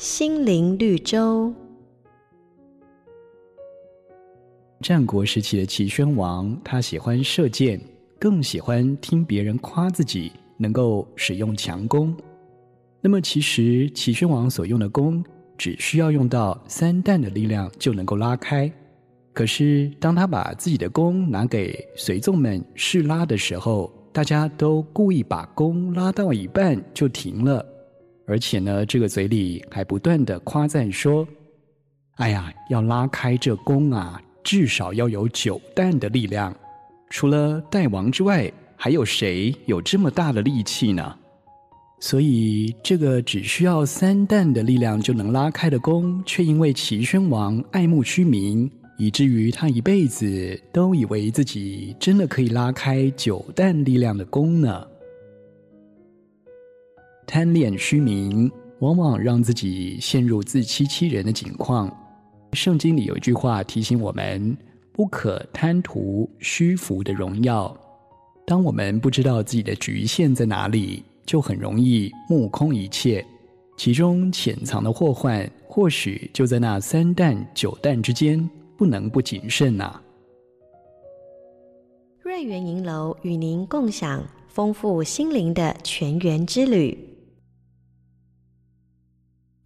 心灵绿洲。战国时期的齐宣王，他喜欢射箭，更喜欢听别人夸自己能够使用强弓。那么，其实齐宣王所用的弓，只需要用到三弹的力量就能够拉开。可是，当他把自己的弓拿给随从们试拉的时候，大家都故意把弓拉到一半就停了，而且呢，这个嘴里还不断地夸赞说：“哎呀，要拉开这弓啊，至少要有九弹的力量。除了大王之外，还有谁有这么大的力气呢？”所以，这个只需要三弹的力量就能拉开的弓，却因为齐宣王爱慕虚名，以至于他一辈子都以为自己真的可以拉开九弹力量的弓呢。贪恋虚名，往往让自己陷入自欺欺人的境况。圣经里有一句话提醒我们：不可贪图虚浮的荣耀。当我们不知道自己的局限在哪里，就很容易目空一切，其中潜藏的祸患，或许就在那三担九担之间，不能不谨慎呐、瑞圆银楼与您共享丰富心灵的泉源之旅。